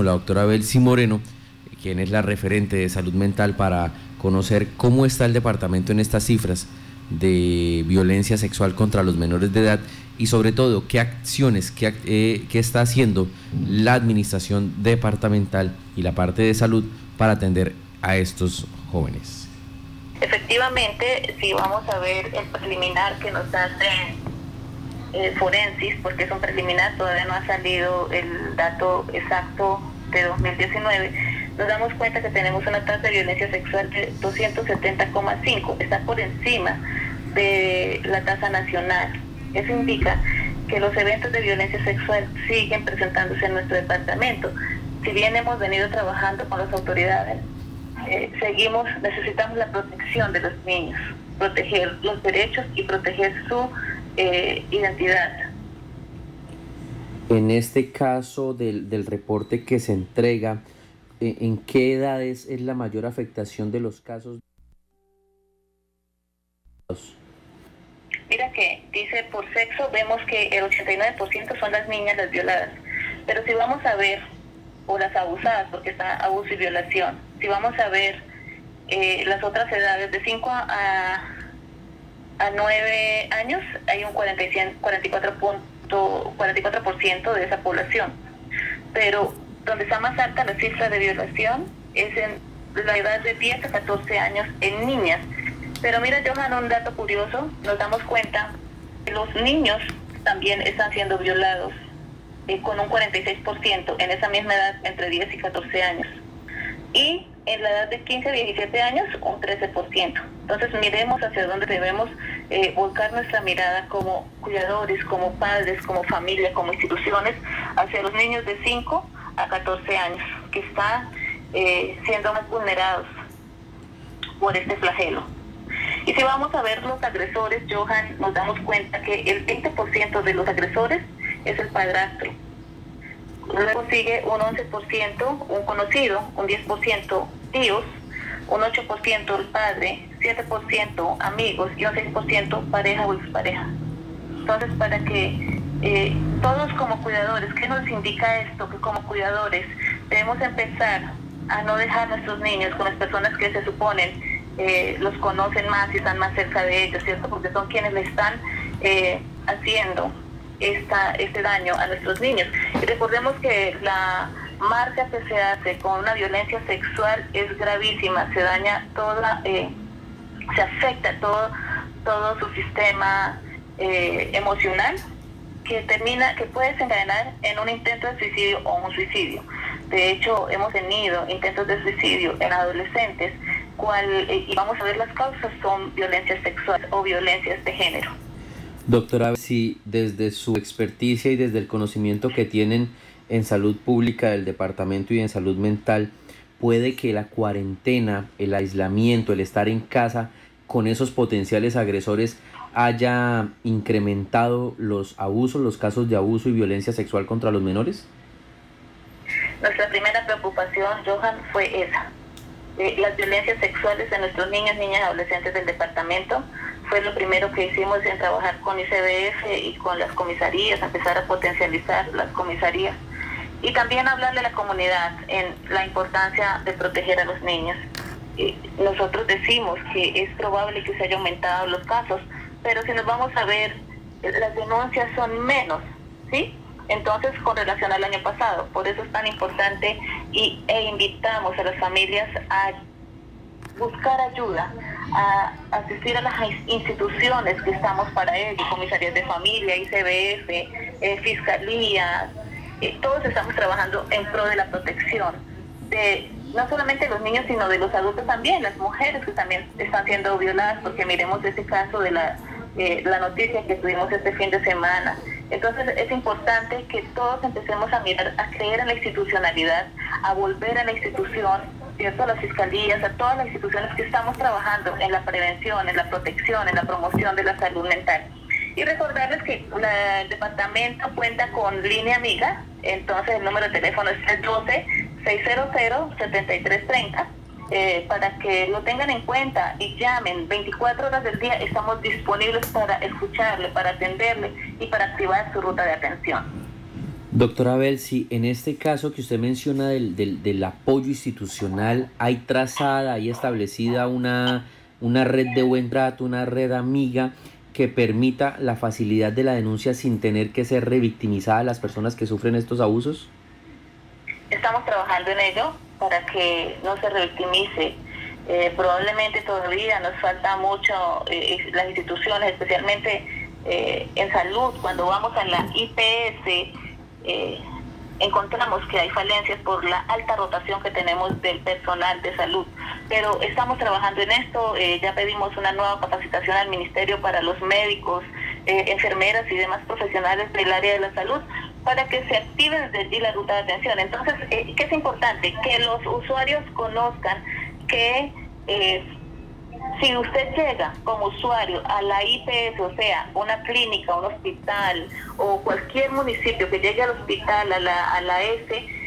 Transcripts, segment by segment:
con la doctora Belsi Moreno, quien es la referente de salud mental para conocer cómo está el departamento en estas cifras de violencia sexual contra los menores de edad y sobre todo qué acciones, qué, eh, qué está haciendo la administración departamental y la parte de salud para atender a estos jóvenes. Efectivamente, si vamos a ver el preliminar que nos hace eh, Forensis, porque es un preliminar, todavía no ha salido el dato exacto de 2019, nos damos cuenta que tenemos una tasa de violencia sexual de 270,5, está por encima de la tasa nacional. Eso indica que los eventos de violencia sexual siguen presentándose en nuestro departamento. Si bien hemos venido trabajando con las autoridades, eh, seguimos, necesitamos la protección de los niños, proteger los derechos y proteger su eh, identidad. En este caso del, del reporte que se entrega, eh, ¿en qué edades es la mayor afectación de los casos? Mira que dice por sexo, vemos que el 89% son las niñas las violadas. Pero si vamos a ver, o las abusadas, porque está abuso y violación, si vamos a ver eh, las otras edades, de 5 a, a 9 años, hay un 44%, 44 de esa población. Pero donde está más alta la cifra de violación es en la edad de 10 a 14 años en niñas. Pero mira, Johan, un dato curioso, nos damos cuenta que los niños también están siendo violados eh, con un 46% en esa misma edad, entre 10 y 14 años. Y en la edad de 15 a 17 años, un 13%. Entonces miremos hacia dónde debemos eh, volcar nuestra mirada como cuidadores, como padres, como familia, como instituciones, hacia los niños de 5 a 14 años, que están eh, siendo más vulnerados por este flagelo. Y si vamos a ver los agresores, Johan, nos damos cuenta que el 20% de los agresores es el padrastro. Luego sigue un 11% un conocido, un 10% tíos, un 8% el padre, 7% amigos y un 6% pareja o expareja. Entonces, para que eh, todos como cuidadores, ¿qué nos indica esto? Que como cuidadores debemos empezar a no dejar a nuestros niños con las personas que se suponen eh, los conocen más y están más cerca de ellos, ¿cierto? Porque son quienes le están eh, haciendo esta, este daño a nuestros niños. Y recordemos que la marca que se hace con una violencia sexual es gravísima, se daña toda, eh, se afecta todo, todo su sistema emocional que termina, que puede desencadenar en un intento de suicidio o un suicidio. De hecho, hemos tenido intentos de suicidio en adolescentes cual, eh, y vamos a ver las causas, son violencia sexual o violencias de género. Doctora, si desde su experticia y desde el conocimiento que tienen en salud pública del departamento y en salud mental, puede que la cuarentena, el aislamiento, el estar en casa con esos potenciales agresores haya incrementado los abusos, los casos de abuso y violencia sexual contra los menores? Nuestra primera preocupación, Johan, fue esa, las violencias sexuales de nuestros niños, niñas y adolescentes del departamento. Fue lo primero que hicimos en trabajar con ICBF y con las comisarías, empezar a potencializar las comisarías. Y también hablarle a la comunidad en la importancia de proteger a los niños. nosotros decimos que es probable que se haya aumentado los casos, pero si nos vamos a ver, las denuncias son menos, ¿sí? Entonces, con relación al año pasado, por eso es tan importante y, e invitamos a las familias a buscar ayuda, a asistir a las instituciones que estamos para ello, comisarías de familia, ICBF, eh, fiscalía, todos estamos trabajando en pro de la protección de no solamente los niños, sino de los adultos también, las mujeres que también están siendo violadas, porque miremos ese caso de la, eh, la noticia que tuvimos este fin de semana entonces es importante que todos empecemos a mirar, a creer en la institucionalidad, a volver a la institución, ¿cierto? a las fiscalías, a todas las instituciones que estamos trabajando en la prevención, en la protección, en la promoción de la salud mental. Y recordarles que el departamento cuenta con línea amiga, entonces el número de teléfono es el 12 600 7330 eh, para que lo tengan en cuenta y llamen 24 horas del día, estamos disponibles para escucharle, para atenderle y para activar su ruta de atención. Doctora Belsi, en este caso que usted menciona del, del, del, apoyo institucional, ¿hay trazada, hay establecida una, una red de buen trato, una red amiga que permita la facilidad de la denuncia sin tener que ser revictimizadas las personas que sufren estos abusos? Estamos trabajando en ello para que no se revictimice. Eh, probablemente todavía nos falta mucho eh, las instituciones, especialmente eh, en salud, cuando vamos a la IPS, encontramos que hay falencias por la alta rotación que tenemos del personal de salud. Pero estamos trabajando en esto, eh, ya pedimos una nueva capacitación al Ministerio para los médicos, eh, enfermeras y demás profesionales del área de la salud para que se active desde allí la ruta de atención. Entonces, ¿qué es importante? Que los usuarios conozcan que si usted llega como usuario a la IPS, o sea, una clínica, un hospital o cualquier municipio que llegue al hospital, a la, a la S,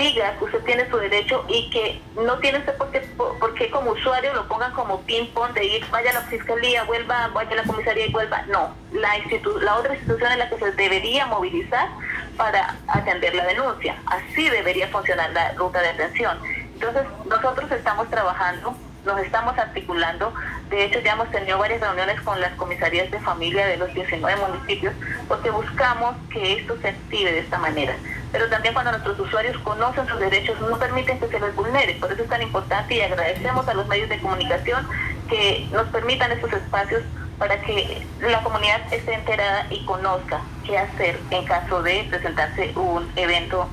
diga que usted tiene su derecho y que no tiene usted por qué, como usuario lo pongan como ping-pong de ir, vaya a la fiscalía, vuelva, vaya a la comisaría y vuelva. No, la, institu la otra institución en la que se debería movilizar para atender la denuncia. Así debería funcionar la ruta de atención. Entonces, nosotros estamos trabajando nos estamos articulando. De hecho, ya hemos tenido varias reuniones con las comisarías de familia de los 19 municipios porque buscamos que esto se active de esta manera. Pero también cuando nuestros usuarios conocen sus derechos no permiten que se les vulnere. Por eso es tan importante y agradecemos a los medios de comunicación que nos permitan estos espacios para que la comunidad esté enterada y conozca qué hacer en caso de presentarse un evento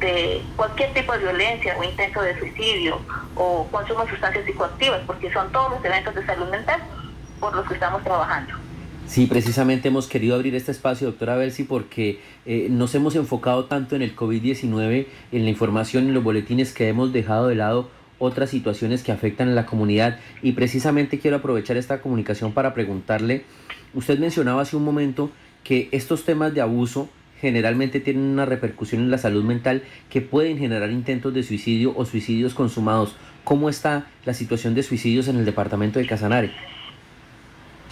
de cualquier tipo de violencia o intento de suicidio o consumo de sustancias psicoactivas, porque son todos los eventos de salud mental por los que estamos trabajando. Sí, precisamente hemos querido abrir este espacio, doctora Belsi, porque eh, nos hemos enfocado tanto en el COVID-19, en la información, en los boletines que hemos dejado de lado otras situaciones que afectan a la comunidad y precisamente quiero aprovechar esta comunicación para preguntarle, usted mencionaba hace un momento que estos temas de abuso generalmente tienen una repercusión en la salud mental que pueden generar intentos de suicidio o suicidios consumados. ¿Cómo está la situación de suicidios en el departamento de Casanare?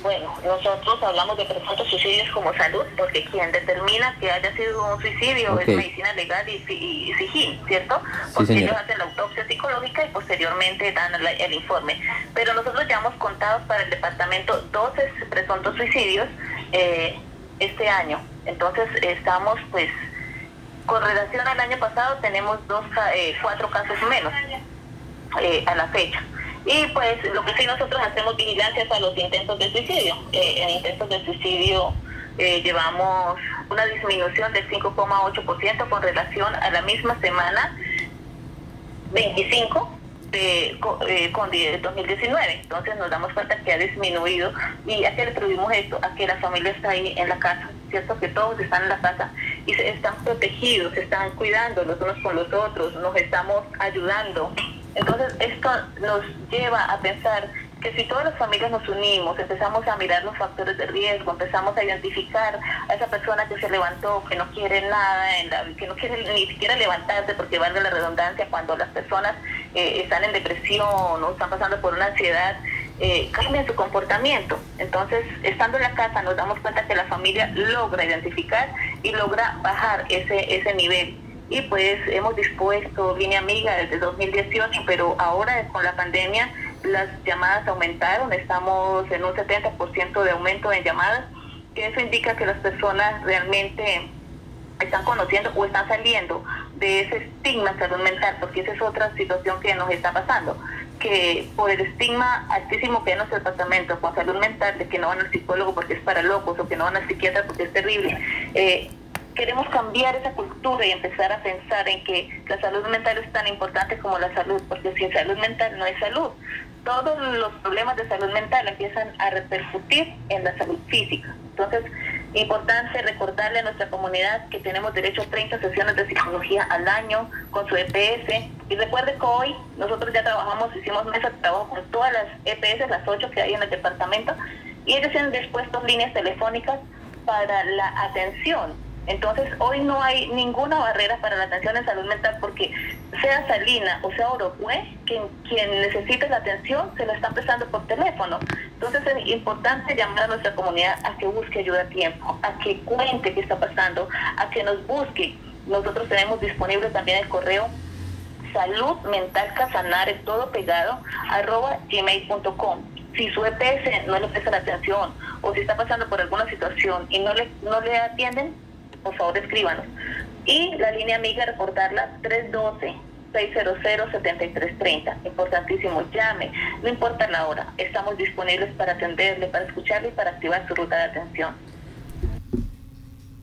Bueno, nosotros hablamos de presuntos suicidios como salud, porque quien determina que haya sido un suicidio es medicina legal y, y, ¿cierto? Porque ellos hacen la autopsia psicológica y posteriormente dan el informe. Pero nosotros ya hemos contado para el departamento 12 presuntos suicidios eh, este año. Entonces estamos pues con relación al año pasado tenemos dos eh, cuatro casos menos eh, a la fecha. Y pues lo que sí nosotros hacemos vigilancias a los intentos de suicidio. Eh, en intentos de suicidio llevamos una disminución del 5,8% con relación a la misma semana 25 de, con 2019. Entonces nos damos cuenta que ha disminuido. ¿Y a qué le atribuimos esto? A que la familia está ahí en la casa, ¿cierto? Que todos están en la casa y se están protegidos, se están cuidando los unos con los otros, nos estamos ayudando. Entonces esto nos lleva a pensar que si todas las familias nos unimos, empezamos a mirar los factores de riesgo, empezamos a identificar a esa persona que se levantó, que no quiere nada, en la, que no quiere ni siquiera levantarse porque valga la redundancia, cuando las personas eh, están en depresión o están pasando por una ansiedad, eh, cambian su comportamiento. Entonces, estando en la casa nos damos cuenta que la familia logra identificar y logra bajar ese, ese nivel. Y pues hemos dispuesto línea amiga desde 2018, pero ahora con la pandemia las llamadas aumentaron, estamos en un 70% de aumento en llamadas, que eso indica que las personas realmente están conociendo o están saliendo de ese estigma salud mental, porque esa es otra situación que nos está pasando, que por el estigma altísimo que hay en nuestro departamento con salud mental, de que no van al psicólogo porque es para locos o que no van al psiquiatra porque es terrible, eh, queremos cambiar esa cultura y empezar a pensar en que la salud mental es tan importante como la salud, porque sin salud mental no hay salud. Todos los problemas de salud mental empiezan a repercutir en la salud física. Entonces, importante recordarle a nuestra comunidad que tenemos derecho a 30 sesiones de psicología al año con su EPS. Y recuerde que hoy nosotros ya trabajamos, hicimos mesa de trabajo con todas las EPS, las ocho que hay en el departamento, y ellos han dispuesto líneas telefónicas para la atención Entonces, hoy no hay ninguna barrera para la atención en salud mental porque sea Salina o sea Orocue, quien, quien necesite la atención se la está prestando por teléfono. Entonces, es importante llamar a nuestra comunidad a que busque ayuda a tiempo, a que cuente qué está pasando, a que nos busque. Nosotros tenemos disponible también el correo salud mental todo pegado, arroba gmail.com. Si su EPS no le presta la atención o si está pasando por alguna situación y no le, no le atienden, por favor escríbanos. Y la línea amiga, recordarla 312-600-7330. Importantísimo, llame, no importa la hora, estamos disponibles para atenderle, para escucharle y para activar su ruta de atención.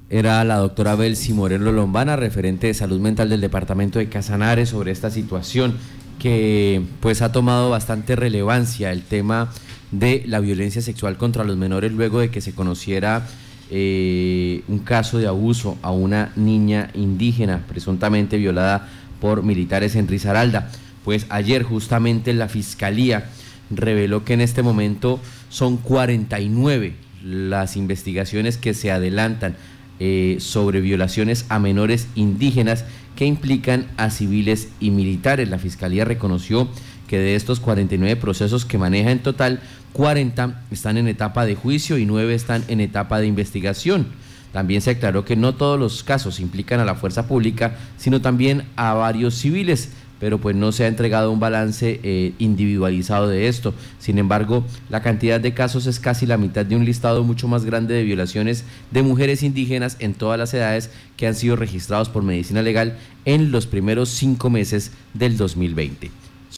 Era la doctora Belsi Moreno Lombana, referente de salud mental del departamento de Casanare, sobre esta situación que pues ha tomado bastante relevancia el tema de la violencia sexual contra los menores luego de que se conociera eh, un caso de abuso a una niña indígena presuntamente violada por militares en Risaralda. Pues ayer justamente la fiscalía reveló que en este momento son 49 las investigaciones que se adelantan eh, sobre violaciones a menores indígenas que implican a civiles y militares. La Fiscalía reconoció que de estos 49 procesos que maneja en total, 40 están en etapa de juicio y 9 están en etapa de investigación. También se aclaró que no todos los casos implican a la fuerza pública, sino también a varios civiles, pero pues no se ha entregado un balance eh, individualizado de esto. Sin embargo, la cantidad de casos es casi la mitad de un listado mucho más grande de violaciones de mujeres indígenas en todas las edades que han sido registrados por medicina legal en los primeros cinco meses del 2020.